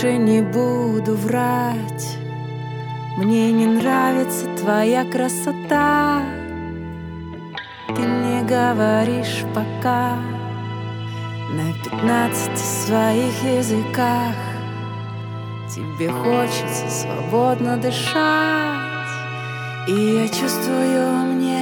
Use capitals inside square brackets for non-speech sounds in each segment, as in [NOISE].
больше не буду врать. Мне не нравится твоя красота. Ты мне говоришь пока на пятнадцати своих языках. Тебе хочется свободно дышать, и я чувствую, мне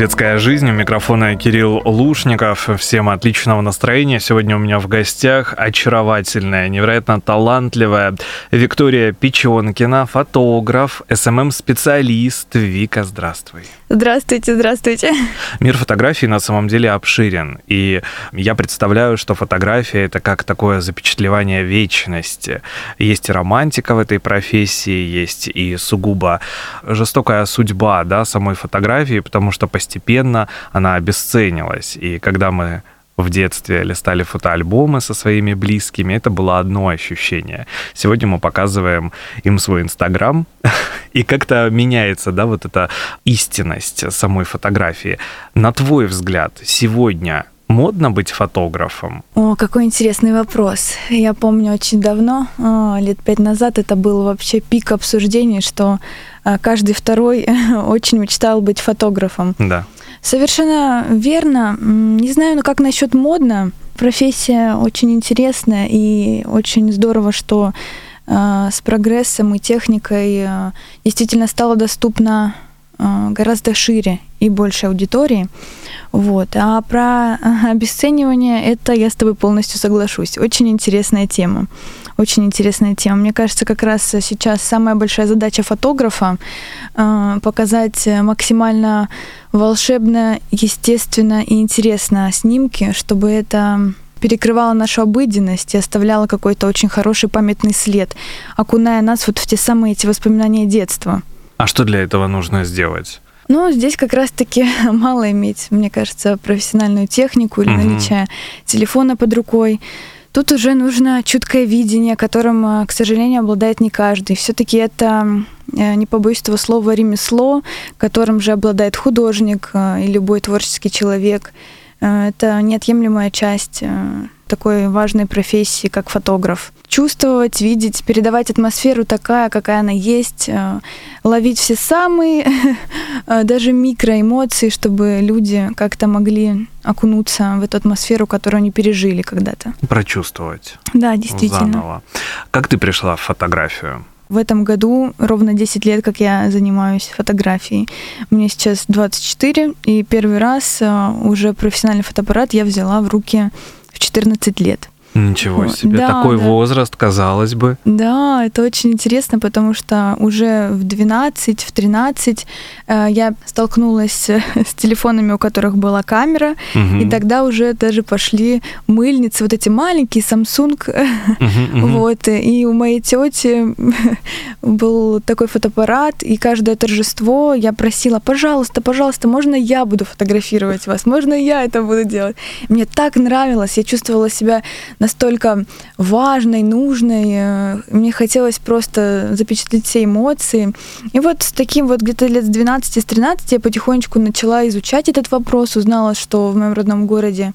«Светская жизнь». У микрофона Кирилл Лушников. Всем отличного настроения. Сегодня у меня в гостях очаровательная, невероятно талантливая Виктория Печенкина, фотограф, SMM-специалист. Вика, здравствуй. Здравствуйте, здравствуйте. Мир фотографии на самом деле обширен. И я представляю, что фотография — это как такое запечатлевание вечности. Есть и романтика в этой профессии, есть и сугубо жестокая судьба да, самой фотографии, потому что постепенно она обесценилась. И когда мы в детстве листали фотоальбомы со своими близкими, это было одно ощущение. Сегодня мы показываем им свой Инстаграм, [LAUGHS] и как-то меняется, да, вот эта истинность самой фотографии. На твой взгляд, сегодня модно быть фотографом? О, какой интересный вопрос. Я помню очень давно, а, лет пять назад, это был вообще пик обсуждений, что а, каждый второй [LAUGHS] очень мечтал быть фотографом. Да. Совершенно верно. Не знаю, ну как насчет модно. Профессия очень интересная и очень здорово, что а, с прогрессом и техникой действительно стало доступно гораздо шире и больше аудитории. Вот. А про а, обесценивание это я с тобой полностью соглашусь. Очень интересная тема. Очень интересная тема. Мне кажется, как раз сейчас самая большая задача фотографа э, показать максимально волшебно, естественно и интересно снимки, чтобы это перекрывала нашу обыденность и оставляла какой-то очень хороший памятный след, окуная нас вот в те самые эти воспоминания детства. А что для этого нужно сделать? Ну, здесь как раз-таки [LAUGHS] мало иметь, мне кажется, профессиональную технику или наличие телефона под рукой. Тут уже нужно чуткое видение, которым, э, к сожалению, обладает не каждый. Все-таки это, э, не побоюсь этого слова, ремесло, которым же обладает художник э, и любой творческий человек. Это неотъемлемая часть такой важной профессии, как фотограф. Чувствовать, видеть, передавать атмосферу такая, какая она есть, э, ловить все самые, [LAUGHS] э, даже микроэмоции, чтобы люди как-то могли окунуться в эту атмосферу, которую они пережили когда-то. Прочувствовать Да, действительно. заново. Как ты пришла в фотографию? В этом году ровно 10 лет, как я занимаюсь фотографией. Мне сейчас 24, и первый раз э, уже профессиональный фотоаппарат я взяла в руки в 14 лет. Ничего себе, Да, такой да. возраст, казалось бы. Да, это очень интересно, потому что уже в 12, в 13 э, я столкнулась [LAUGHS] с телефонами, у которых была камера, Мгм. и тогда уже даже пошли мыльницы, вот эти маленькие, Samsung, Мгм, мгм. вот, и у моей тети [LAUGHS] был такой фотоаппарат, и каждое торжество я просила, пожалуйста, пожалуйста, можно я буду фотографировать вас, можно я это буду делать. Мне так нравилось, я чувствовала себя настолько важной, нужной, э, мне хотелось просто запечатлеть все эмоции. И вот с таким вот где-то лет с 12, с 13 я потихонечку начала изучать этот вопрос, узнала, что в моем родном городе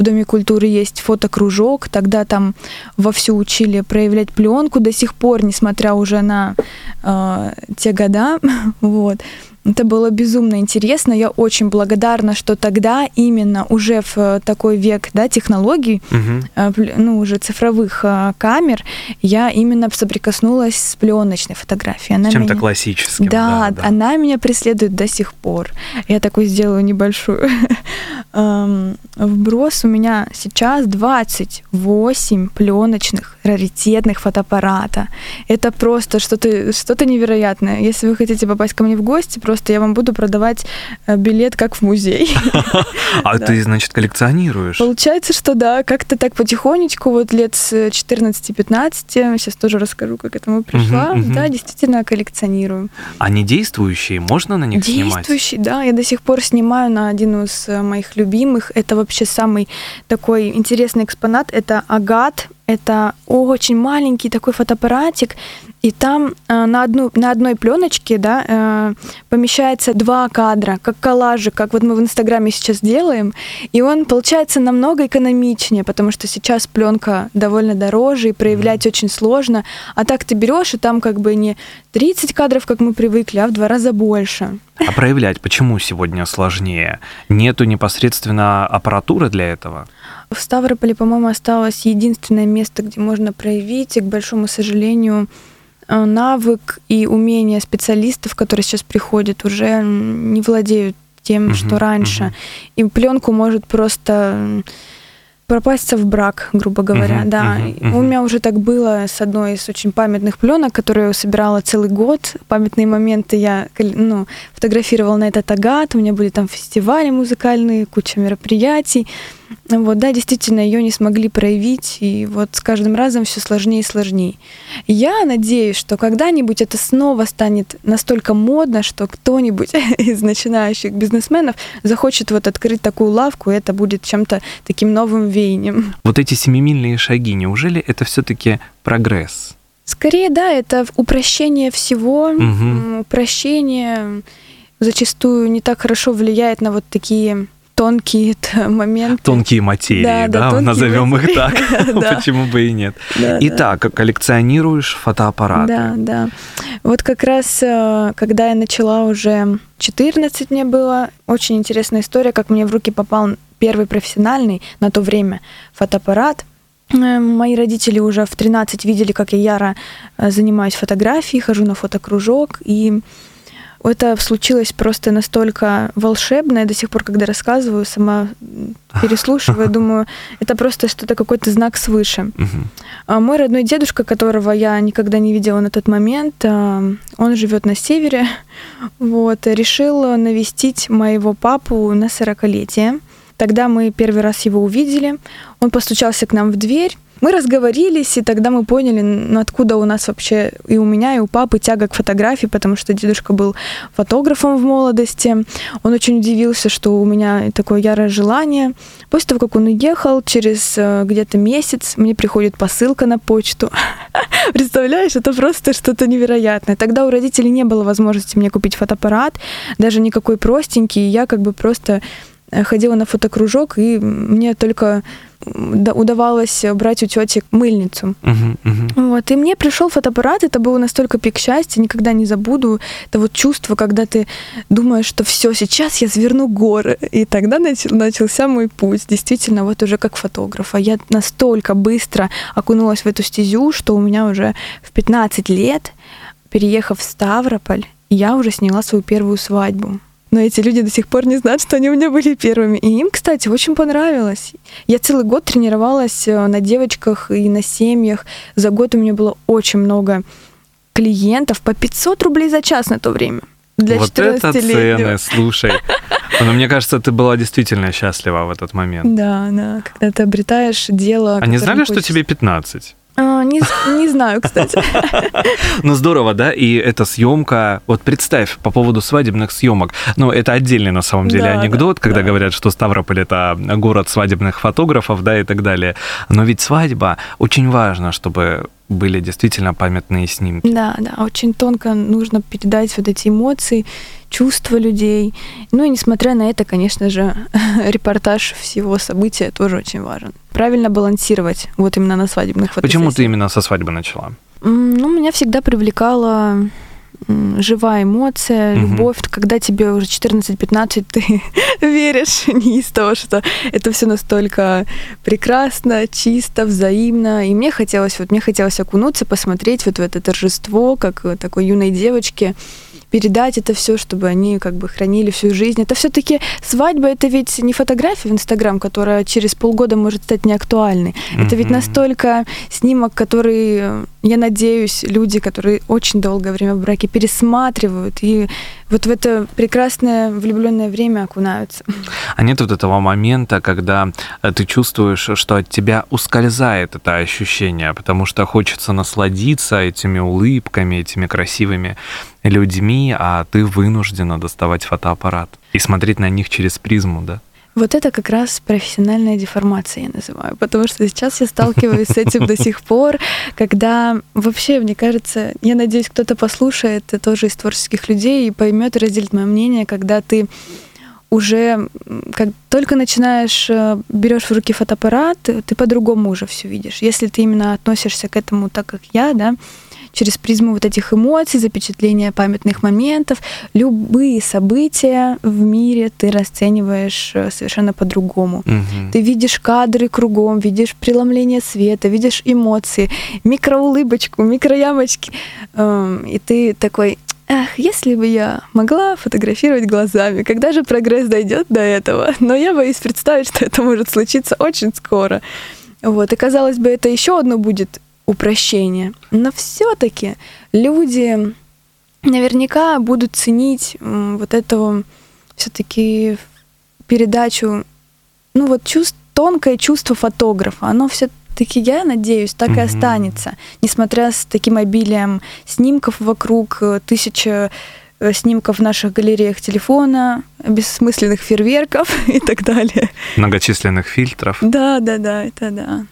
в Доме культуры есть фотокружок, тогда там вовсю учили проявлять пленку до сих пор, несмотря уже на э, те года. [LAUGHS] вот. Это было безумно интересно. Я очень благодарна, что тогда именно уже в э, такой век да, технологий, пл- ну, уже цифровых э, камер, я именно соприкоснулась с пленочной фотографией. Она чем-то меня- классическим. да, она меня преследует до сих пор. Я такой сделаю небольшую [LAUGHS] эм, вброс. У меня сейчас 28 пленочных раритетных фотоаппарата. Это просто что-то что невероятное. Если вы хотите попасть ко мне в гости, просто я вам буду продавать э, билет как в музей. [LAUGHS] А ты, значит, коллекционируешь? Получается, что да, как-то так потихонечку, вот лет с 14-15, сейчас тоже расскажу, как к этому пришла. Да, действительно коллекционирую. Они действующие? Можно на них снимать? Действующий, да. Я до сих пор снимаю на один из э, моих любимых. Это вообще самый такой интересный экспонат. Это агат. Это очень маленький такой фотоаппаратик. И там э, на, одну, на одной пленочке да, э, помещается два кадра, как коллажи, как вот мы в Инстаграме сейчас делаем. И он получается намного экономичнее, потому что сейчас пленка довольно дороже и проявлять очень сложно. А так ты берешь, и там как бы не 30 кадров, как мы привыкли, а в два раза больше. А проявлять почему сегодня сложнее? Нету непосредственно аппаратуры для этого? В Ставрополе, по-моему, осталось единственное место, где можно проявить, и, к большому сожалению, э, навык и умение специалистов, которые сейчас приходят, уже не владеют тем, Мгм, что раньше. мгм. И пленку может просто пропасться в брак, грубо говоря, Мгм, да. И мгм. У меня уже так было с одной из очень памятных пленок, которую я собирала целый год. Памятные моменты я ну, фотографировала на этот агат, у меня были там фестивали музыкальные, куча мероприятий. Вот, да, действительно, ее не смогли проявить, и вот с каждым разом все сложнее и сложнее. Я надеюсь, что когда-нибудь это снова станет настолько модно, что кто-нибудь [LAUGHS] из начинающих бизнесменов захочет вот открыть такую лавку, и это будет чем-то таким новым веянием. Вот эти семимильные шаги, неужели это все-таки прогресс? Скорее, да, это упрощение всего, м, упрощение зачастую не так хорошо влияет на вот такие тонкие моменты. Тонкие материи, Да, да, да, тонкие назовем их так. [LAUGHS] материи. Почему бы и нет? Итак, коллекционируешь фотоаппараты. Да, да. Вот как раз, э, когда я начала уже 14 мне было, очень интересная история, как мне в руки попал первый профессиональный на то время фотоаппарат. Э, Мои родители уже в 13 видели, как я яро э, занимаюсь фотографией, хожу на фотокружок, и это случилось просто настолько волшебно. Я до сих пор, когда рассказываю, сама переслушиваю, думаю, это просто что-то, какой-то знак свыше. А Мой родной дедушка, которого я никогда не видела на тот момент, а, он живет на севере, вот, решил навестить моего папу на 40-летие. Тогда мы первый раз его увидели. Он постучался к нам в дверь. Мы разговорились, и тогда мы поняли, ну, откуда у нас вообще и у меня, и у папы тяга к фотографии, потому что дедушка был фотографом в молодости. Он очень удивился, что у меня такое ярое желание. После того, как он уехал, через э, где-то месяц мне приходит посылка на почту. [LAUGHS] Представляешь, это просто что-то невероятное. Тогда у родителей не было возможности мне купить фотоаппарат, даже никакой простенький. Я как бы просто ходила на фотокружок, и мне только удавалось брать у тети мыльницу. Uh-huh, uh-huh. Вот. И мне пришел фотоаппарат, это было настолько пик счастья, никогда не забуду. Это вот чувство, когда ты думаешь, что все, сейчас я сверну горы. И тогда начал, начался мой путь, действительно, вот уже как фотографа. Я настолько быстро окунулась в эту стезю, что у меня уже в 15 лет, переехав в Ставрополь, я уже сняла свою первую свадьбу но эти люди до сих пор не знают, что они у меня были первыми. И им, кстати, очень понравилось. Я целый год тренировалась э, на девочках и на семьях. За год у меня было очень много клиентов по 500 рублей за час на то время. Для вот это цены, слушай. [LAUGHS] Но мне кажется, ты была действительно счастлива в этот момент. Да, да, когда ты обретаешь дело. Они знали, хочется... что тебе 15? А, не, не знаю, кстати. [LAUGHS] Ну здорово, да? И эта съемка, вот представь по поводу свадебных съемок. Ну, это отдельный на самом деле да, анекдот, да, когда да. говорят, что Ставрополь это город свадебных фотографов, да, и так далее. Но ведь свадьба очень важно, чтобы были действительно памятные снимки. Да, да, очень тонко нужно передать вот эти эмоции, чувства людей. Ну и несмотря на это, конечно же, [LAUGHS] репортаж всего события тоже очень важен. Правильно балансировать вот именно на свадебных фотосессиях. Почему ты именно со свадьбы начала? Ну, меня всегда привлекала живая эмоция, угу. любовь, когда тебе уже 14-15, ты [LAUGHS] веришь [LAUGHS] не из того, что это все настолько прекрасно, чисто, взаимно. И мне хотелось, вот мне хотелось окунуться, посмотреть вот в это торжество, как такой юной девочки, передать это все, чтобы они как бы хранили всю жизнь. Это все-таки свадьба, это ведь не фотография в Инстаграм, которая через полгода может стать неактуальной. Mm-hmm. Это ведь настолько снимок, который, я надеюсь, люди, которые очень долгое время в браке пересматривают и вот в это прекрасное влюбленное время окунаются. А нет вот этого момента, когда э, ты чувствуешь, что от тебя ускользает это ощущение, потому что хочется насладиться этими улыбками, этими красивыми людьми, а ты вынуждена доставать фотоаппарат и смотреть на них через призму, да? Вот это как раз профессиональная деформация, я называю, потому что сейчас я сталкиваюсь с этим до сих пор, когда вообще, мне кажется, я надеюсь, кто-то послушает тоже из творческих людей и поймет и разделит мое мнение, когда ты уже как только начинаешь, э, берешь в руки фотоаппарат, ты по-другому уже все видишь. Если ты именно относишься к этому так, как я, да, через призму вот этих эмоций, запечатления памятных моментов. Любые события в мире ты расцениваешь э, совершенно по-другому. Угу. Ты видишь кадры кругом, видишь преломление света, видишь эмоции, микроулыбочку, микроямочки. Эм, и ты такой, Эх, если бы я могла фотографировать глазами, когда же прогресс дойдет до этого? Но я боюсь представить, что это может случиться очень скоро. Вот, и казалось бы, это еще одно будет упрощение. Но все-таки люди наверняка будут ценить вот эту все-таки передачу, ну вот чувств, тонкое чувство фотографа, оно все-таки, я надеюсь, так mm-hmm. и останется, несмотря с таким обилием снимков вокруг, э, тысяча э, снимков в наших галереях телефона, бессмысленных фейерверков [LAUGHS] и так далее. Многочисленных фильтров. Да, да, да, это да.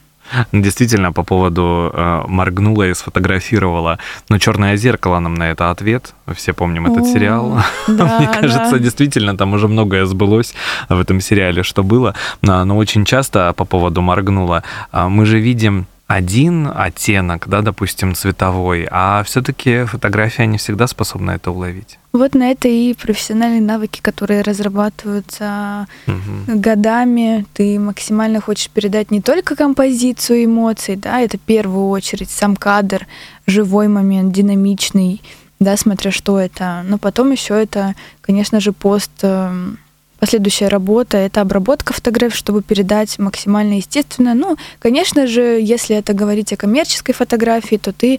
Действительно, по поводу э, моргнула и сфотографировала. Но черное зеркало нам на это ответ. Все помним этот О, сериал. Да, [LAUGHS] Мне кажется, да. действительно, там уже многое сбылось в этом сериале, что было. Но очень часто по поводу моргнула а, мы же видим один оттенок, да, допустим, цветовой, а все-таки фотография не всегда способна это уловить. Вот на это и профессиональные навыки, которые разрабатываются угу. годами. Ты максимально хочешь передать не только композицию эмоций, да, это в первую очередь сам кадр, живой момент, динамичный, да, смотря что это. Но потом еще это, конечно же, пост эм, Последующая работа — это обработка фотографий, чтобы передать максимально естественно. Ну, конечно же, если это говорить о коммерческой фотографии, то ты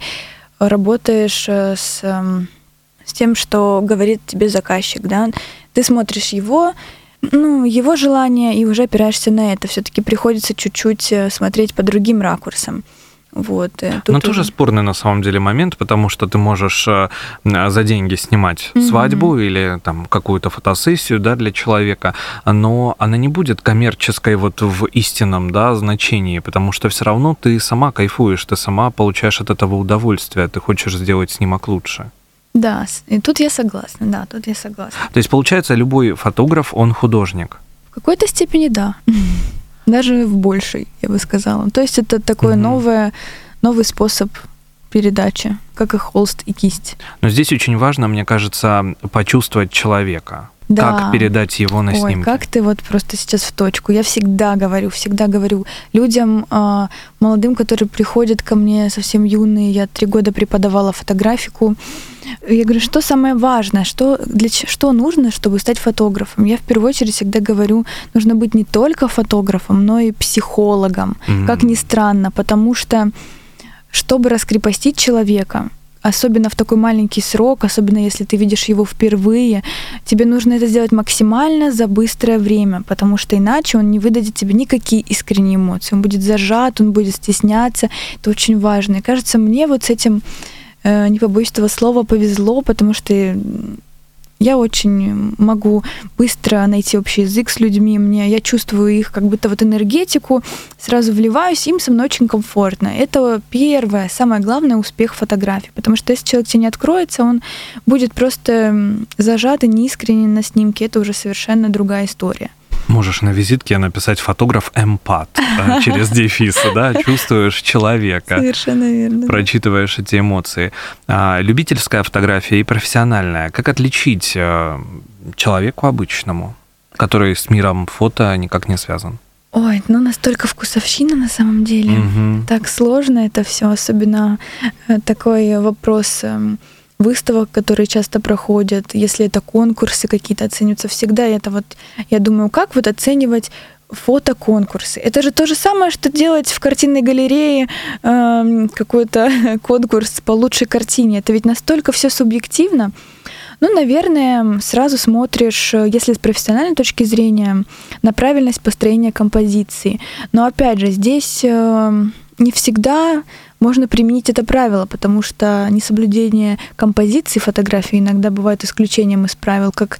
работаешь э, с, эм, с тем, что говорит тебе заказчик, да. Ты смотришь его ну, его желание, и уже опираешься на это. Все-таки приходится чуть-чуть э, смотреть по другим ракурсам. Вот, э, тут Но тоже спорный на самом деле момент, потому что ты можешь э, за деньги снимать mm-hmm. свадьбу или там какую-то фотосессию да, для человека, но она не будет коммерческой вот в истинном да, значении, потому что все равно ты сама кайфуешь, ты сама получаешь от этого удовольствие, ты хочешь сделать снимок лучше. Да, и тут я согласна, да, тут я согласна. То есть, получается, любой фотограф, он художник? В какой-то степени да. Даже в большей, я бы сказала. То есть это угу. новое, новый способ передачи, как и холст и кисть. Но здесь очень важно, мне кажется, почувствовать человека. Да. Как передать его на Ой, как ты вот просто сейчас в точку. Я всегда говорю, всегда говорю людям, а, молодым, которые приходят ко мне совсем юные, я три года преподавала фотографику, я говорю, что самое важное, что, для, что нужно, чтобы стать фотографом? Я в первую очередь всегда говорю, нужно быть не только фотографом, но и психологом, mm-hmm. как ни странно, потому что чтобы раскрепостить человека, особенно в такой маленький срок, особенно если ты видишь его впервые, тебе нужно это сделать максимально за быстрое время, потому что иначе он не выдадет тебе никакие искренние эмоции. Он будет зажат, он будет стесняться. Это очень важно. И кажется, мне вот с этим, э, не побоюсь этого слова, повезло, потому что я очень могу быстро найти общий язык с людьми. Мне, я чувствую их как будто вот энергетику, сразу вливаюсь, им со мной очень комфортно. Это первое, самое главное успех фотографии. Потому что если человек тебе не откроется, он будет просто зажат и неискренен на снимке. Это уже совершенно другая история. Можешь на визитке написать фотограф эмпат э, [LAUGHS] через дефисы, да, чувствуешь человека. Совершенно верно. Прочитываешь эти эмоции. А, любительская фотография и профессиональная. Как отличить э, человеку обычному, который с миром фото никак не связан? Ой, ну настолько вкусовщина на самом деле. Угу. Так сложно это все, особенно э, такой вопрос эм, выставок, которые часто проходят, если это конкурсы какие-то оцениваются, всегда это вот, я думаю, как вот оценивать фотоконкурсы. Это же то же самое, что делать в картинной галерее э, какой-то [LAUGHS] конкурс по лучшей картине. Это ведь настолько все субъективно. Ну, наверное, сразу смотришь, если с профессиональной точки зрения, на правильность построения композиции. Но опять же, здесь э, не всегда можно применить это правило, потому что несоблюдение композиции фотографии иногда бывает исключением из правил, как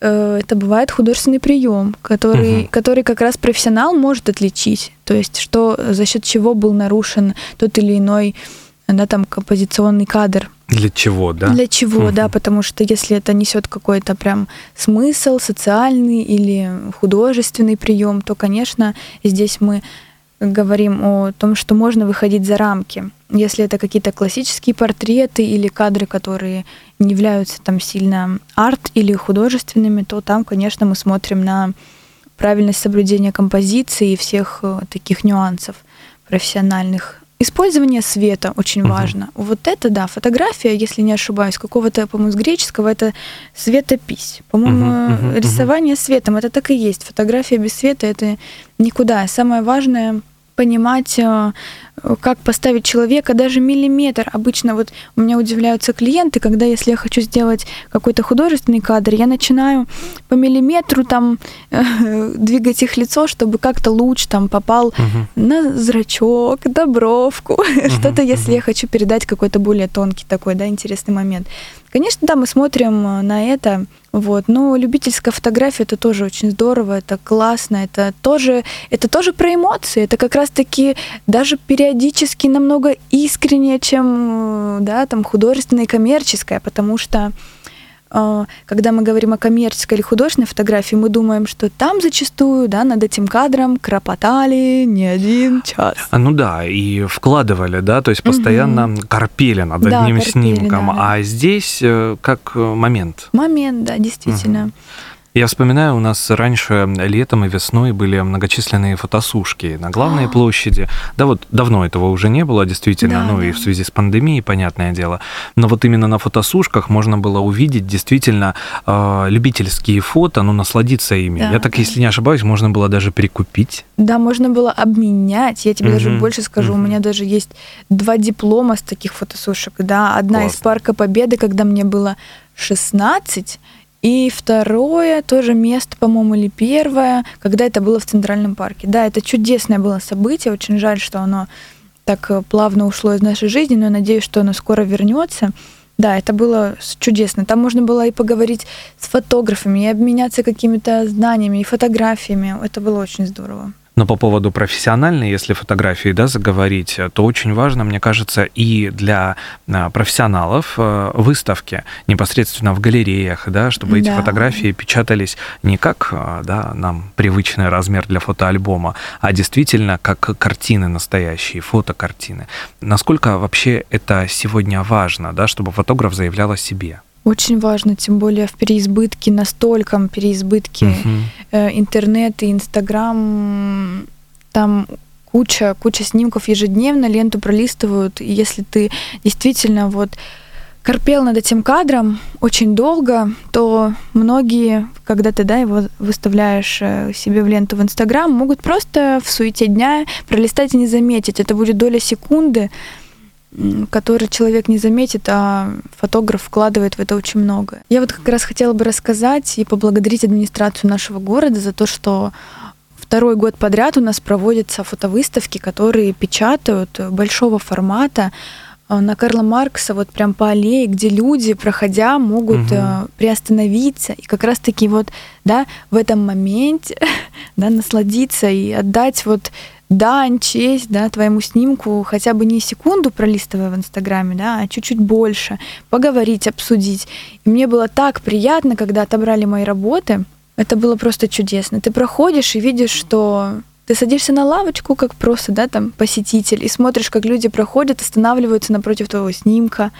э, это бывает художественный прием, который, угу. который как раз профессионал может отличить. То есть, что за счет чего был нарушен тот или иной да, там, композиционный кадр. Для чего, да? Для чего, угу. да, потому что если это несет какой-то прям смысл социальный или художественный прием, то, конечно, здесь мы говорим о том, что можно выходить за рамки. Если это какие-то классические портреты или кадры, которые не являются там сильно арт или художественными, то там, конечно, мы смотрим на правильность соблюдения композиции и всех э, таких нюансов профессиональных. Использование света очень uh-huh. важно. Вот это, да, фотография, если не ошибаюсь, какого-то, по-моему, с греческого, это светопись. По-моему, uh-huh, uh-huh, рисование светом, это так и есть. Фотография без света это никуда. Самое важное понимать, э, как поставить человека, даже миллиметр. Обычно вот у меня удивляются клиенты, когда если я хочу сделать какой-то художественный кадр, я начинаю по миллиметру там э, [LAUGHS] двигать их лицо, чтобы как-то луч там попал угу. на зрачок, на бровку, [LAUGHS] угу, что-то, если угу. я хочу передать какой-то более тонкий такой, да, интересный момент. Конечно, да, мы смотрим э, на это, вот, но любительская фотография это тоже очень здорово, это классно, это тоже, это тоже про эмоции, это как раз-таки даже периодически намного искреннее, чем, э, да, там художественная и коммерческая, потому что когда мы говорим о коммерческой или художественной фотографии, мы думаем, что там зачастую да, над этим кадром кропотали не один час. А, ну да, и вкладывали, да, то есть постоянно угу. корпели над да, одним корпели, снимком. Да, да. А здесь э, как момент. Момент, да, действительно. Угу. Я вспоминаю, у нас раньше летом и весной были многочисленные фотосушки на главной а. площади. Да вот давно этого уже не было, действительно, да, ну да. и в связи с пандемией, понятное дело. Но вот именно на фотосушках можно было увидеть действительно э, любительские фото, ну насладиться ими. Да, Я так, да. если не ошибаюсь, можно было даже прикупить. Да, можно было обменять. Я тебе угу. даже больше скажу, угу. у меня даже есть два диплома с таких фотосушек. Да, одна Классно. из Парка Победы, когда мне было 16, И второе тоже место, по-моему, или первое, когда это было в Центральном парке. Да, это чудесное было событие. Очень жаль, что оно так э, плавно ушло из нашей жизни, но я надеюсь, что оно скоро вернется. Да, это было чудесно. Там можно было и поговорить с фотографами, и обменяться какими-то знаниями и фотографиями. Это было очень здорово. Но по поводу профессиональной, если фотографии да, заговорить, то очень важно, мне кажется, и для а, профессионалов э, выставки непосредственно в галереях, да, чтобы эти да. фотографии печатались не как а, да, нам привычный размер для фотоальбома, а действительно как картины настоящие, фотокартины. Насколько вообще это сегодня важно, да, чтобы фотограф заявлял о себе? Очень важно, тем более в переизбытке, настолько переизбытке э, интернет и Инстаграм, там куча, куча снимков ежедневно, ленту пролистывают, и если ты действительно вот корпел над этим кадром очень долго, то многие, когда ты да, его выставляешь э, себе в ленту в Инстаграм, могут просто в суете дня пролистать и не заметить. Это будет доля секунды, который человек не заметит, а фотограф вкладывает в это очень много. Я вот как раз хотела бы рассказать и поблагодарить администрацию нашего города за то, что второй год подряд у нас проводятся фотовыставки, которые печатают большого формата э, на Карла Маркса, вот прям по аллее, где люди, проходя, могут угу. приостановиться и как раз-таки вот, да, в этом моменте, [LAUGHS] да, насладиться и отдать вот дань, честь, да, твоему снимку хотя бы не секунду пролистывая в Инстаграме, да, а чуть-чуть больше, поговорить, обсудить. И мне было так приятно, когда отобрали мои работы. Это было просто чудесно. Ты проходишь и видишь, что ты садишься на лавочку, как просто, да, там, посетитель, и смотришь, как люди проходят, останавливаются напротив твоего снимка,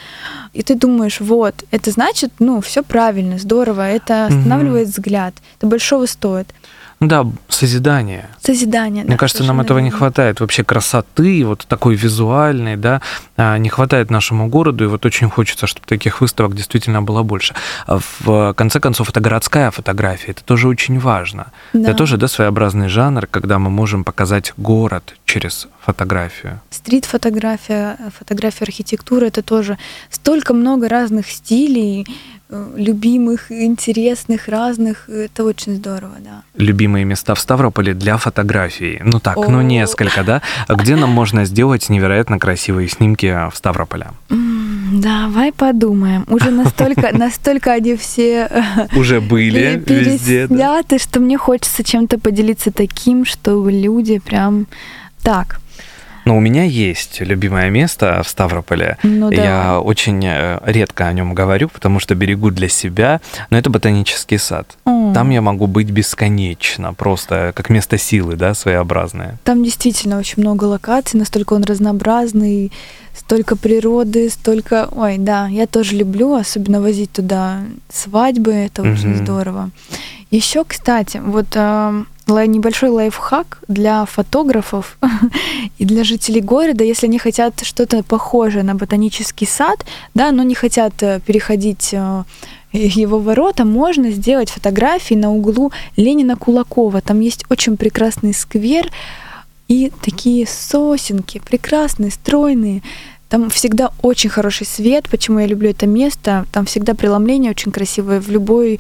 и ты думаешь, вот, это значит, ну, все правильно, здорово, это останавливает угу. взгляд, это большого стоит. Да, созидание. Созидание. Мне да, кажется, нам этого не хватает. Вообще красоты, вот такой визуальной, да, а, не хватает нашему городу, и вот очень хочется, чтобы таких выставок действительно было больше. А в конце концов, это городская фотография, это тоже очень важно. Да. Это тоже, да, своеобразный жанр, когда мы можем показать город через фотографию. Стрит-фотография, фотография архитектуры, это тоже столько много разных стилей, Э, любимых, интересных, разных. Это очень здорово, да. Любимые места в Ставрополе для фотографии. Ну так, О. ну несколько, да? Где нам можно сделать невероятно красивые снимки в Ставрополе? Давай подумаем. Уже настолько, [LAUGHS] настолько они все э, уже были везде, да? что мне хочется чем-то поделиться таким, чтобы люди прям так. Но у меня есть любимое место в Ставрополе. Ну, да. Я очень э, редко о нем говорю, потому что берегу для себя. Но это ботанический сад. Mm. Там я могу быть бесконечно, просто как место силы, да, своеобразное. Там действительно очень много локаций, настолько он разнообразный, столько природы, столько... Ой, да, я тоже люблю, особенно возить туда свадьбы, это mm-hmm. очень здорово. Еще, кстати, вот э, небольшой лайфхак для фотографов [LAUGHS] и для жителей города, если они хотят что-то похожее на ботанический сад, да, но не хотят э, переходить э, его ворота, можно сделать фотографии на углу Ленина Кулакова. Там есть очень прекрасный сквер и такие сосенки, прекрасные, стройные. Там всегда очень хороший свет, почему я люблю это место. Там всегда преломление очень красивое. В любой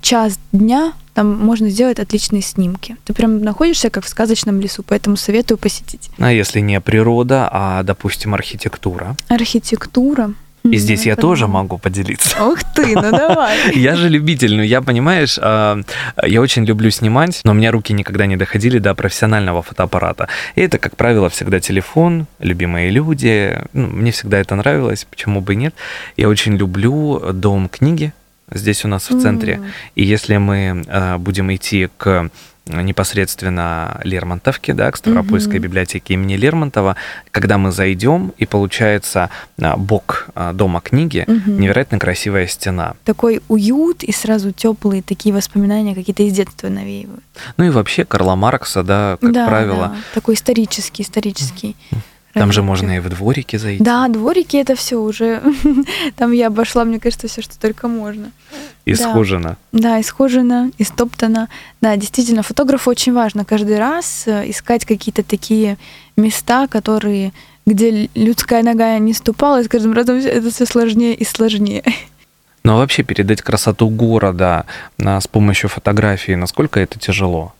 час дня там можно сделать отличные снимки. Ты прям находишься как в сказочном лесу, поэтому советую посетить. А если не природа, а, допустим, архитектура? Архитектура. И здесь я тоже могу поделиться. Ух ты, ну [LAUGHS] давай. Я же любитель, ну я, понимаешь, а, я очень люблю снимать, но у меня руки никогда не доходили до профессионального фотоаппарата. И это, как правило, всегда телефон, любимые люди. Ну, мне всегда это нравилось, почему бы и нет. Я очень люблю дом книги, здесь у нас в центре. Mm. И если мы э, будем идти к непосредственно Лермонтовке, да, к Ставропольской mm-hmm. библиотеке имени Лермонтова, когда мы зайдем, и получается а, бок а, дома книги, mm-hmm. невероятно красивая стена. Такой уют и сразу теплые такие воспоминания какие-то из детства навеивают. Ну и вообще Карла Маркса, да, как да, правило. Да. Такой исторический, исторический. Mm-hmm. Там же можно и в дворике зайти. Да, дворики это все уже. [LAUGHS] Там я обошла, мне кажется, все, что только можно. Исхожено. Да, исхожено, истоптано. Да, действительно, фотографу очень важно каждый раз э, искать какие-то такие места, которые, где людская нога не ступала, и с каждым разом это все сложнее и сложнее. Но вообще передать красоту города а, с помощью фотографии, насколько это тяжело?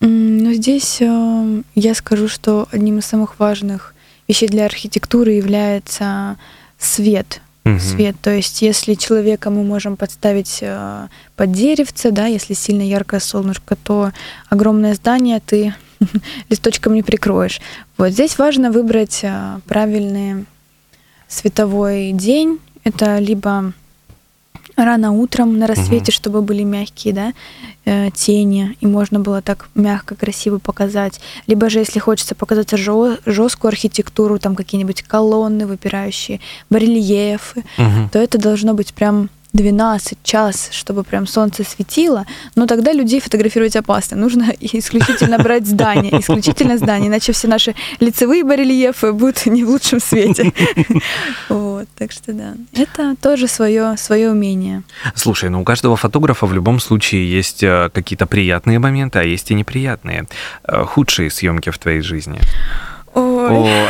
Ну, здесь э, я скажу, что одним из самых важных вещей для архитектуры является свет. Мгм. Свет. То есть, если человека мы можем подставить э, под деревце, да, если сильно яркое солнышко, то огромное здание ты [LAUGHS] листочком не прикроешь. Вот здесь важно выбрать э, правильный световой день. Это либо рано утром на рассвете, чтобы были мягкие, да, э, тени, и можно было так мягко, красиво показать. Либо же, если хочется показать жесткую архитектуру, там какие-нибудь колонны выпирающие, барельефы, Мгм. то это должно быть прям 12 час, чтобы прям солнце светило, но тогда людей фотографировать опасно. Нужно [LAUGHS] исключительно брать здание, [LAUGHS] исключительно здание, иначе все наши лицевые барельефы будут не в лучшем свете. [LAUGHS] Вот, так что да, это тоже свое, свое умение. Слушай, ну у каждого фотографа в любом случае есть э, какие-то приятные моменты, а есть и неприятные. Э, Худшие съемки в твоей жизни. Ой, О,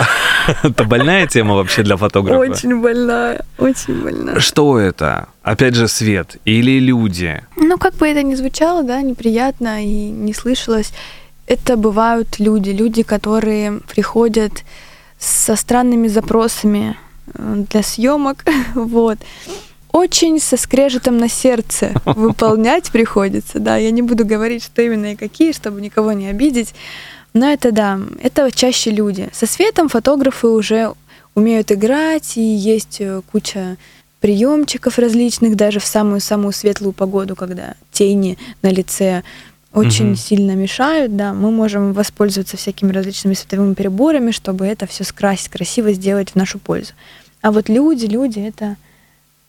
[LAUGHS] это больная тема вообще для фотографа. очень больная, очень больная. Что это? Опять же, свет или люди? Ну, как бы это ни звучало, да, неприятно и не слышалось, это бывают люди, люди, которые приходят со странными запросами для съемок, [LAUGHS] вот. Очень со скрежетом на сердце [LAUGHS] выполнять приходится, да. Я не буду говорить, что именно и какие, чтобы никого не обидеть. Но это да, это чаще люди. Со светом фотографы уже умеют играть, и есть э, куча приемчиков различных, даже в самую-самую светлую погоду, когда тени на лице очень Мгм. сильно мешают, да, мы можем воспользоваться всякими различными световыми приборами, чтобы это все скрасить, красиво сделать в нашу пользу. А вот люди, люди, это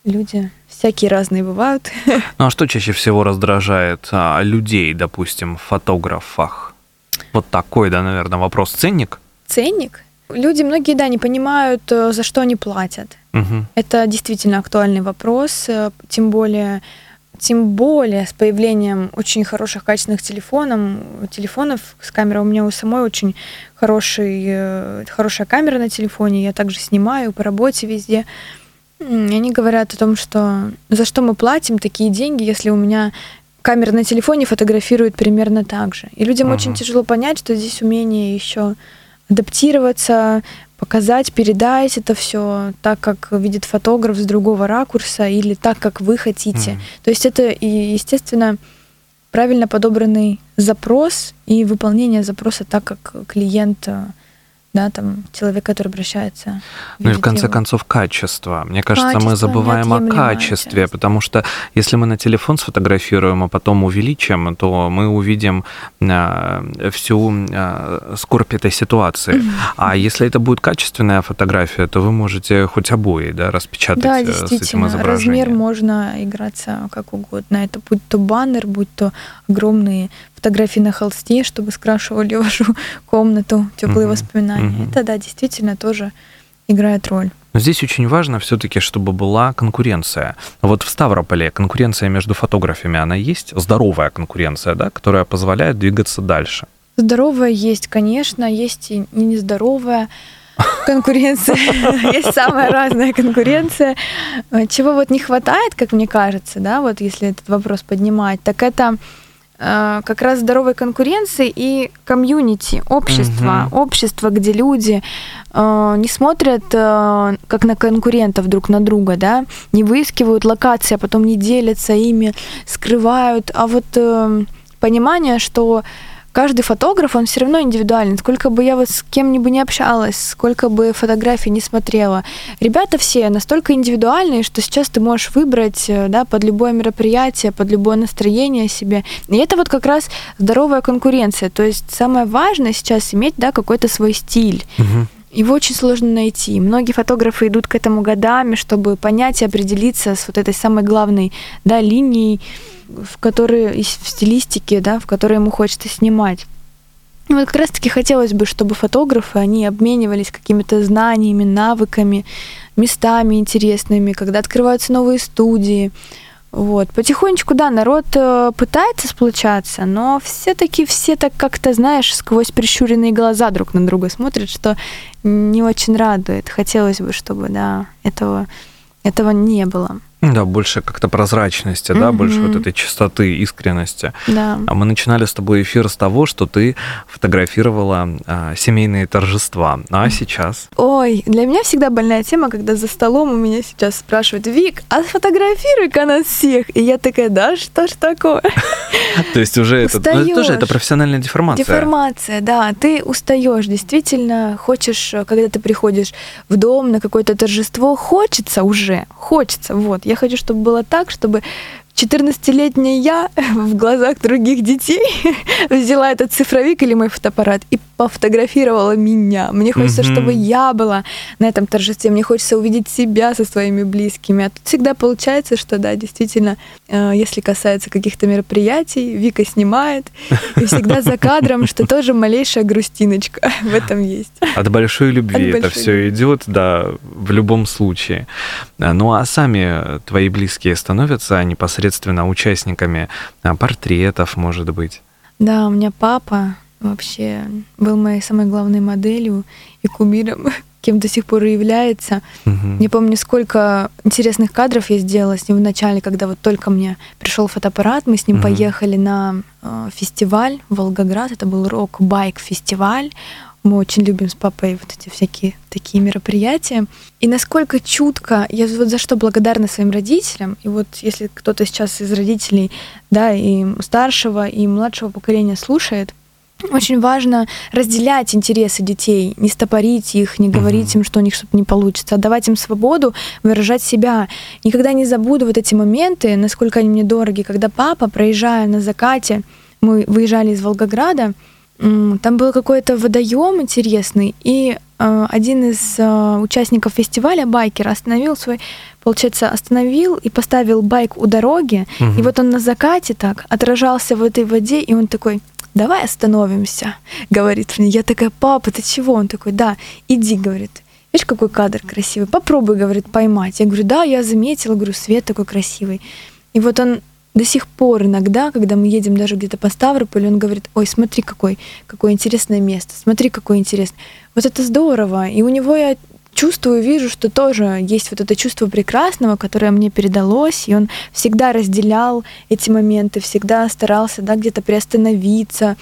люди всякие разные бывают. [LAUGHS] Ну а что чаще всего раздражает а, людей, допустим, в фотографах? Вот такой, да, наверное, вопрос. Ценник? Ценник. Люди многие, да, не понимают, э, за что они платят. Мгм. Это действительно актуальный вопрос, э, тем более, тем более с появлением очень хороших качественных телефонов, телефонов с камерой. У меня у самой очень хороший, э, хорошая камера на телефоне, я также снимаю по работе везде. И Они говорят о том, что за что мы платим такие деньги, если у меня камера на телефоне фотографирует примерно так же. И людям Мгм. очень тяжело понять, что здесь умение еще адаптироваться, показать, передать это все так, как видит фотограф с другого ракурса или так, как вы хотите. Мгм. То есть это, и, естественно, правильно подобранный запрос и выполнение запроса так, как клиент, э, да, там, человек, который обращается. Ну и в конце его. концов качество. Мне кажется, мы Качество забываем о качестве, часть. потому что если мы на телефон сфотографируем, а потом увеличим, то мы увидим а, всю а, скорбь этой ситуации. А если это будет качественная фотография, то вы можете хоть обои да, распечатать Да, э, с этим действительно, размер изображением. можно играться как угодно. Это будь то баннер, будь то огромные фотографии на холсте, чтобы скрашивали [LAUGHS] вашу комнату, теплые Мгм, воспоминания. мгм. Это, да, действительно тоже играет роль. Но здесь очень важно все-таки, чтобы была конкуренция. Вот в Ставрополе конкуренция между фотографами, она есть? Здоровая конкуренция, да, которая позволяет двигаться дальше. Здоровая есть, конечно, есть и нездоровая [LAUGHS] конкуренция. [LAUGHS] Есть самая разная конкуренция. Чего вот не хватает, как мне кажется, да, вот если этот вопрос поднимать, так это как раз здоровой конкуренции и комьюнити, общество, Мгм. общество, где люди э, не смотрят э, как на конкурентов друг на друга, да, не выискивают локации, а потом не делятся ими, скрывают, а вот э, понимание, что каждый фотограф, он все равно индивидуален. Сколько бы я вот с кем-нибудь не общалась, сколько бы фотографий не смотрела, ребята все настолько индивидуальные, что сейчас ты можешь выбрать э, да, под любое мероприятие, под любое настроение себе. И это вот как раз здоровая конкуренция. То есть самое важное сейчас иметь да, какой-то свой стиль. Мгм. Его очень сложно найти. Многие фотографы идут к этому годами, чтобы понять и определиться с вот этой самой главной да, линией, в которой, в стилистике, да, в которой ему хочется снимать. Вот как раз-таки хотелось бы, чтобы фотографы, они обменивались какими-то знаниями, навыками, местами интересными, когда открываются новые студии. Вот. Потихонечку, да, народ э, пытается сплочаться, но все-таки все так как-то, знаешь, сквозь прищуренные глаза друг на друга смотрят, что не очень радует. Хотелось бы, чтобы, да, этого, этого не было. Да, больше как-то прозрачности, да, больше вот этой чистоты, искренности. Да. А мы начинали с тобой эфир с того, что ты фотографировала а, семейные торжества. А сейчас? Ой, для меня всегда больная тема, когда за столом у меня сейчас спрашивают, Вик, а сфотографируй-ка нас всех. И я такая, да, что ж такое? [LAUGHS] То есть уже это, ну, тоже это профессиональная деформация. Деформация, да. Ты устаешь, действительно, хочешь, когда ты приходишь в дом на какое-то торжество, хочется уже, хочется, вот. Я хочу, чтобы было так, чтобы 14-летняя я [LAUGHS] в глазах других детей [LAUGHS] взяла этот цифровик или мой фотоаппарат и пофотографировала меня. Мне хочется, Мгм. чтобы я была на этом торжестве. Мне хочется увидеть себя со своими близкими. А тут всегда получается, что да, действительно, э, если касается каких-то мероприятий, Вика снимает, и всегда за кадром, что [LAUGHS] тоже малейшая грустиночка в этом есть. От большой любви От это большой все идет, да, в любом случае. А, Ну а сами твои близкие становятся непосредственно участниками а, портретов, может быть. Да, у меня папа вообще был моей самой главной моделью и кумиром, [LAUGHS] кем до сих пор и является. Мгм. Не помню, сколько интересных кадров я сделала с ним в начале, когда вот только мне пришел фотоаппарат, мы с ним Мгм. поехали на э, фестиваль в Волгоград, это был рок-байк-фестиваль. Мы очень любим с папой вот эти всякие такие мероприятия. И насколько чутко, я вот за что благодарна своим родителям, и вот если кто-то сейчас из родителей, да, и старшего, и младшего поколения слушает, очень важно разделять интересы детей, не стопорить их, не говорить Мгм. им, что у них что-то не получится, отдавать им свободу выражать себя. Никогда не забуду вот эти моменты, насколько они мне дороги, когда папа, проезжая на закате, мы выезжали из Волгограда, там был какой-то водоем интересный, и э, один из э, участников фестиваля, байкер, остановил свой, получается, остановил и поставил байк у дороги, Мгм. и вот он на закате так отражался в этой воде, и он такой, давай остановимся, [LAUGHS] говорит мне. Я такая, папа, ты чего? Он такой, да, иди, говорит. Видишь, какой кадр красивый? Попробуй, говорит, поймать. Я говорю, да, я заметила, говорю, свет такой красивый. И вот он до сих пор иногда, когда мы едем даже где-то по Ставрополю, он говорит, ой, смотри, какой, какое интересное место, смотри, какое интересное. Вот это здорово. И у него я чувствую, вижу, что тоже есть вот это чувство прекрасного, которое мне передалось, и он всегда разделял эти моменты, всегда старался, да, где-то приостановиться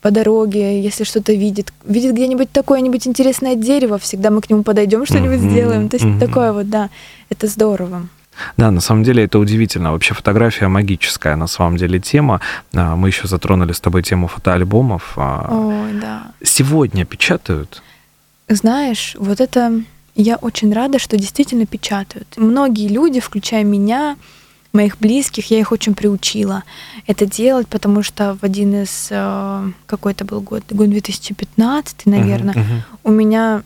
по дороге, если что-то видит. Видит где-нибудь такое-нибудь интересное дерево, всегда мы к нему подойдем, что-нибудь сделаем. То есть такое вот, да, это здорово. Да, на самом деле это удивительно. Вообще фотография магическая на самом деле тема. А, Мы еще затронули с тобой тему фотоальбомов. А, Ой, да. Сегодня печатают? Знаешь, вот это я очень рада, что действительно печатают. Многие люди, включая меня, моих близких, я их очень приучила это делать, потому что в один из э, какой это был год, год 2015, наверное, мгм. у меня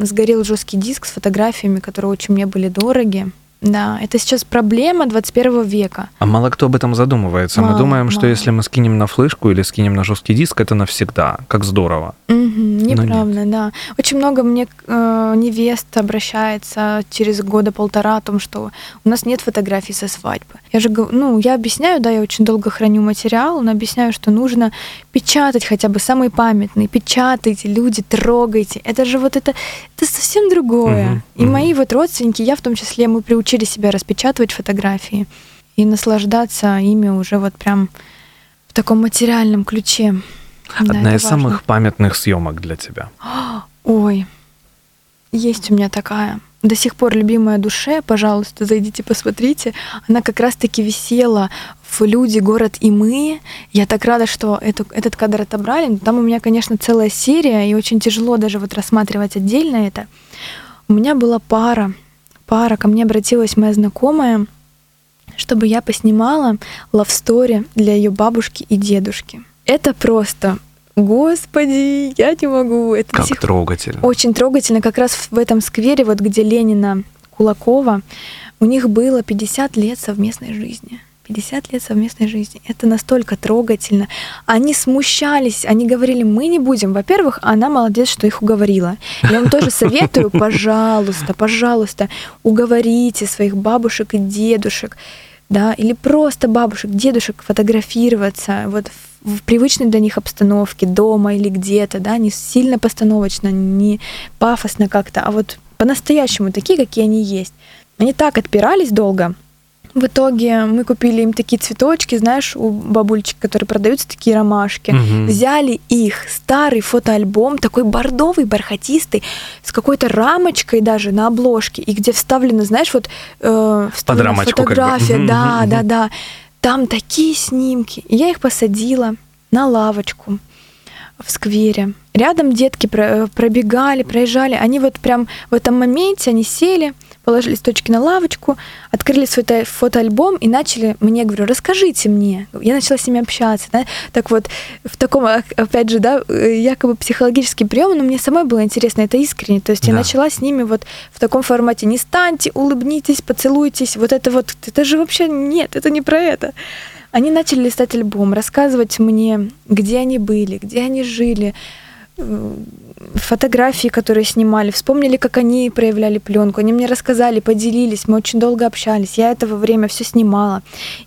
сгорел жесткий диск с фотографиями, которые очень мне были дороги. Да, это сейчас проблема 21 века. А мало кто об этом задумывается. мы Мало, думаем, что мало. если мы скинем на флешку или скинем на жесткий диск, это навсегда. Как здорово. Нет. неправда, да. Очень много мне э, невест обращается через года полтора о том, что у нас нет фотографий со свадьбы. Я же, гов- ну, я объясняю, да, я очень долго храню материал, но объясняю, что нужно печатать хотя бы самые памятные. Печатайте, люди, трогайте. Это же вот это, это совсем другое. Мгм, И мгм. мои вот родственники, я в том числе, мы приучили себя распечатывать фотографии и наслаждаться ими уже вот прям в таком материальном ключе. Да, Одна это из важно. самых памятных съемок для тебя. [GASPS] Ой, есть у меня такая. До сих пор любимая душе, пожалуйста, зайдите, посмотрите. Она как раз-таки висела в «Люди, город и мы». Я так рада, что эту, этот кадр отобрали. Но Там у меня, конечно, целая серия, и очень тяжело даже вот рассматривать отдельно это. У меня была пара. Пара, ко мне обратилась моя знакомая, чтобы я поснимала лавстори для ее бабушки и дедушки. Это просто Господи, я не могу. Это Как сих трогательно. очень трогательно. Как раз в этом сквере, вот где Ленина, Кулакова, у них было 50 лет совместной жизни. 50 лет совместной жизни. Это настолько трогательно. Они смущались, они говорили, мы не будем. Во-первых, она молодец, что их уговорила. Я вам тоже советую, [LAUGHS] пожалуйста, пожалуйста, уговорите своих бабушек и дедушек, да, или просто бабушек, дедушек фотографироваться вот в, в привычной для них обстановке, дома или где-то, да, не сильно постановочно, не пафосно как-то, а вот по-настоящему такие, какие они есть. Они так отпирались долго, В итоге мы купили им такие цветочки, знаешь, у бабульчик, которые продаются, такие ромашки. Мгм. Взяли их, старый фотоальбом, такой бордовый, бархатистый, с какой-то рамочкой даже на обложке, и где вставлена, знаешь, вот э, вставлена рамочку как бы. фотография, да, мгм, да, да. Там такие снимки. И я их посадила на лавочку в сквере. Рядом детки про- пробегали, проезжали. Они вот прям в этом моменте, они сели, положили листочки на лавочку, открыли свой фотоальбом и начали мне, говорю, расскажите мне. Я начала с ними общаться. да. Так вот, в таком, опять же, да, якобы психологический прием, но мне самой было интересно, это искренне. То есть я Да. начала с ними вот в таком формате. Не станьте, улыбнитесь, поцелуйтесь. Вот это вот, это же вообще нет, это не про это. Они начали листать альбом, рассказывать мне, где они были, где они жили, фотографии, которые снимали, вспомнили, как они проявляли пленку. Они мне рассказали, поделились, мы очень долго общались. Я это во время все снимала.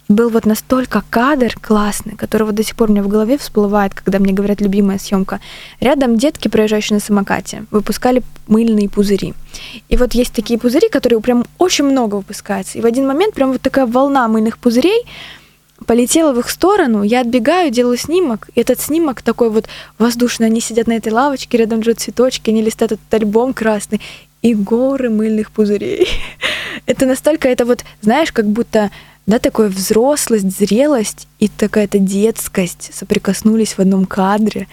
И был вот настолько кадр классный, который вот до сих пор у меня в голове всплывает, когда мне говорят любимая съемка. Рядом детки, проезжающие на самокате, выпускали мыльные пузыри. И вот есть такие пузыри, которые прям очень много выпускаются. И в один момент прям вот такая волна мыльных пузырей полетела в их сторону, я отбегаю, делаю снимок, и этот снимок такой вот воздушный, они сидят на этой лавочке, рядом лежат цветочки, они листают этот альбом красный, и горы мыльных пузырей. [LAUGHS] Это настолько, это вот, знаешь, как будто, да, такая взрослость, зрелость и такая-то детскость соприкоснулись в одном кадре.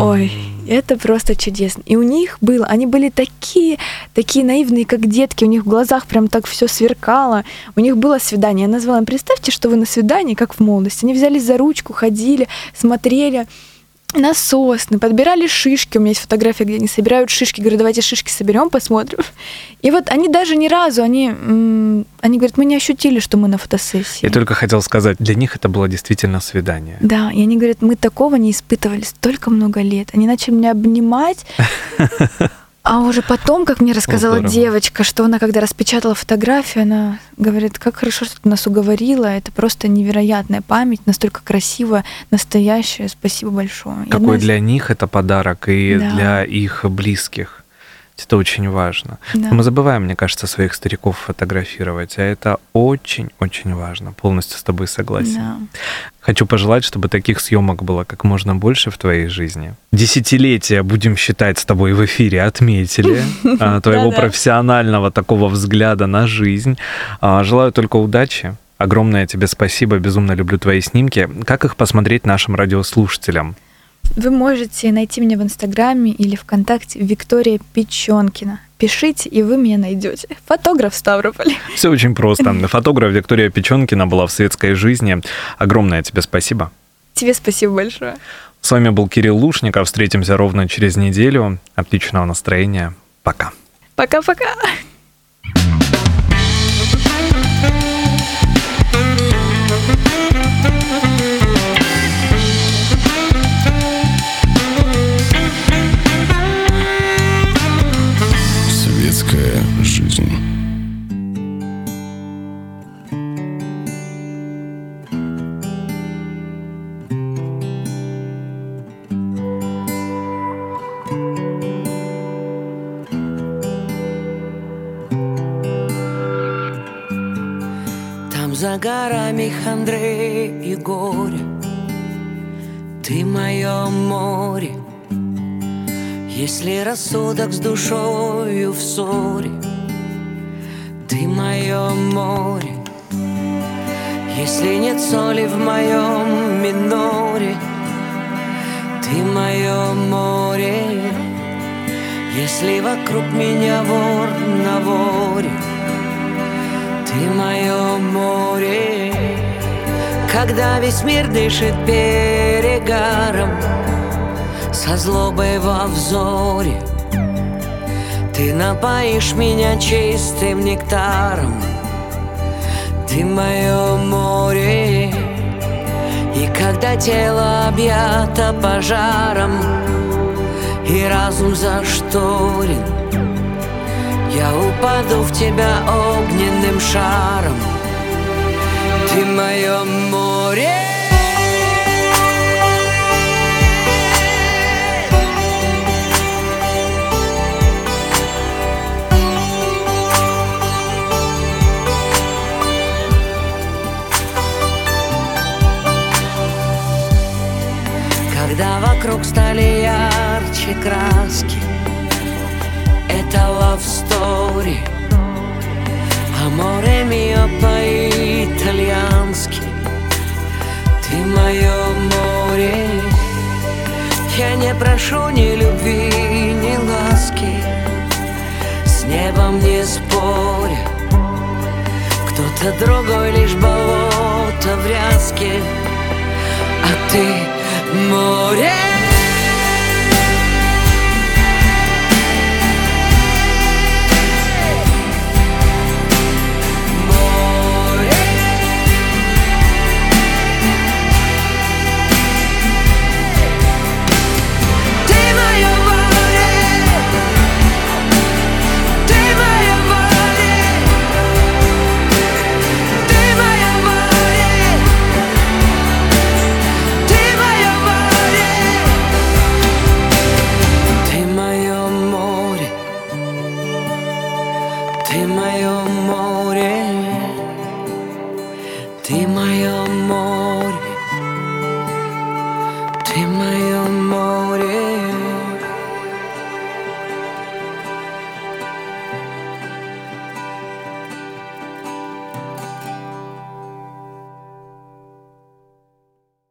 Ой, это просто чудесно. И у них было, они были такие, такие наивные, как детки, у них в глазах прям так все сверкало. У них было свидание. Я назвала им, представьте, что вы на свидании, как в молодости. Они взялись за ручку, ходили, смотрели на сосны, подбирали шишки. У меня есть фотография, где они собирают шишки. Говорю, давайте шишки соберем, посмотрим. [LAUGHS] И вот они даже ни разу, они, они говорят, мы не ощутили, что мы на фотосессии. Я только хотел сказать, для них это было действительно свидание. Да, и они говорят, мы такого не испытывали столько много лет. Они начали меня обнимать, [LAUGHS] а уже потом, как мне рассказала здорово. девочка, что она, когда распечатала фотографию, она говорит, как хорошо, что ты нас уговорила, это просто невероятная память, настолько красивая, настоящая, спасибо большое. Одна Какой из- для них это подарок и Да. для их близких. Это очень важно. Да. Мы забываем, мне кажется, своих стариков фотографировать, а это очень-очень важно. Полностью с тобой согласен. Да. Хочу пожелать, чтобы таких съемок было как можно больше в твоей жизни. Десятилетия, будем считать, с тобой в эфире отметили [LAUGHS] а, твоего профессионального такого взгляда на жизнь. А, Желаю только удачи. Огромное тебе спасибо, безумно люблю твои снимки. Как их посмотреть нашим радиослушателям? Вы можете найти меня в Инстаграме или ВКонтакте Виктория Печенкина. Пишите, и вы меня найдете. Фотограф в Ставрополе. [LAUGHS] Все очень просто. Фотограф Виктория Печенкина была в светской жизни. Огромное тебе спасибо. Тебе спасибо большое. С вами был Кирилл Лушников. Встретимся ровно через неделю. Отличного настроения. Пока. Пока-пока. Горами хандры и горе Ты мое море Если рассудок с душою в ссоре. Ты мое море Если нет соли в моем миноре. Ты мое море Если вокруг меня вор на воре ты мое море, когда весь мир дышит перегаром, со злобой во взоре. Ты напоишь меня чистым нектаром, ты мое море. И когда тело объято пожаром, и разум зашторен, я упаду в тебя огненным шаром. Ты мое море. Когда вокруг стали ярче краски это love story Аморе мио по-итальянски. Ты мое море. Я не прошу ни любви, ни ласки. С небом не споря Кто-то другой лишь болото в ряске. А ты море